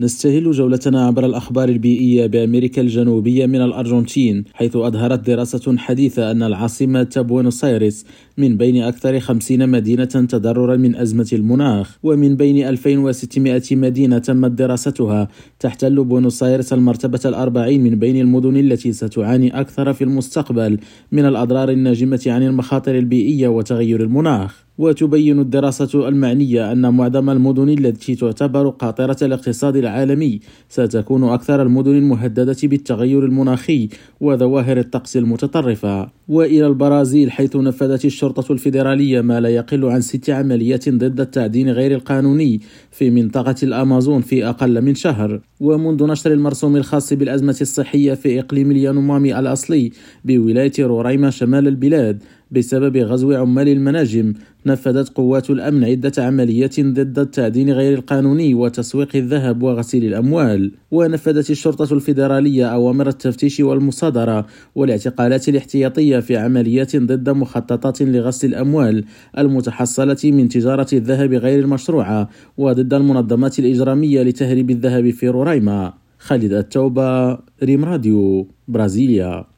نستهل جولتنا عبر الأخبار البيئية بأمريكا الجنوبية من الأرجنتين حيث أظهرت دراسة حديثة أن العاصمة بوينوس آيرس من بين أكثر خمسين مدينة تضررا من أزمة المناخ ومن بين 2600 مدينة تمت دراستها تحتل بوينوس آيرس المرتبة الأربعين من بين المدن التي ستعاني أكثر في المستقبل من الأضرار الناجمة عن المخاطر البيئية وتغير المناخ. وتبين الدراسة المعنية أن معظم المدن التي تعتبر قاطرة الاقتصاد العالمي ستكون أكثر المدن المهددة بالتغير المناخي وظواهر الطقس المتطرفة. وإلى البرازيل حيث نفذت الشرطة الفيدرالية ما لا يقل عن ست عمليات ضد التعدين غير القانوني في منطقة الأمازون في أقل من شهر. ومنذ نشر المرسوم الخاص بالأزمة الصحية في إقليم اليانومامي الأصلي بولاية رورايما شمال البلاد بسبب غزو عمال المناجم نفذت قوات الأمن عدة عمليات ضد التعدين غير القانوني وتسويق الذهب وغسيل الأموال. ونفذت الشرطة الفيدرالية أوامر التفتيش والمصادرة والاعتقالات الاحتياطية في عمليات ضد مخططات لغسل الأموال المتحصلة من تجارة الذهب غير المشروعة وضد المنظمات الإجرامية لتهريب الذهب في رورايما. خالد التوبة ريم راديو برازيليا.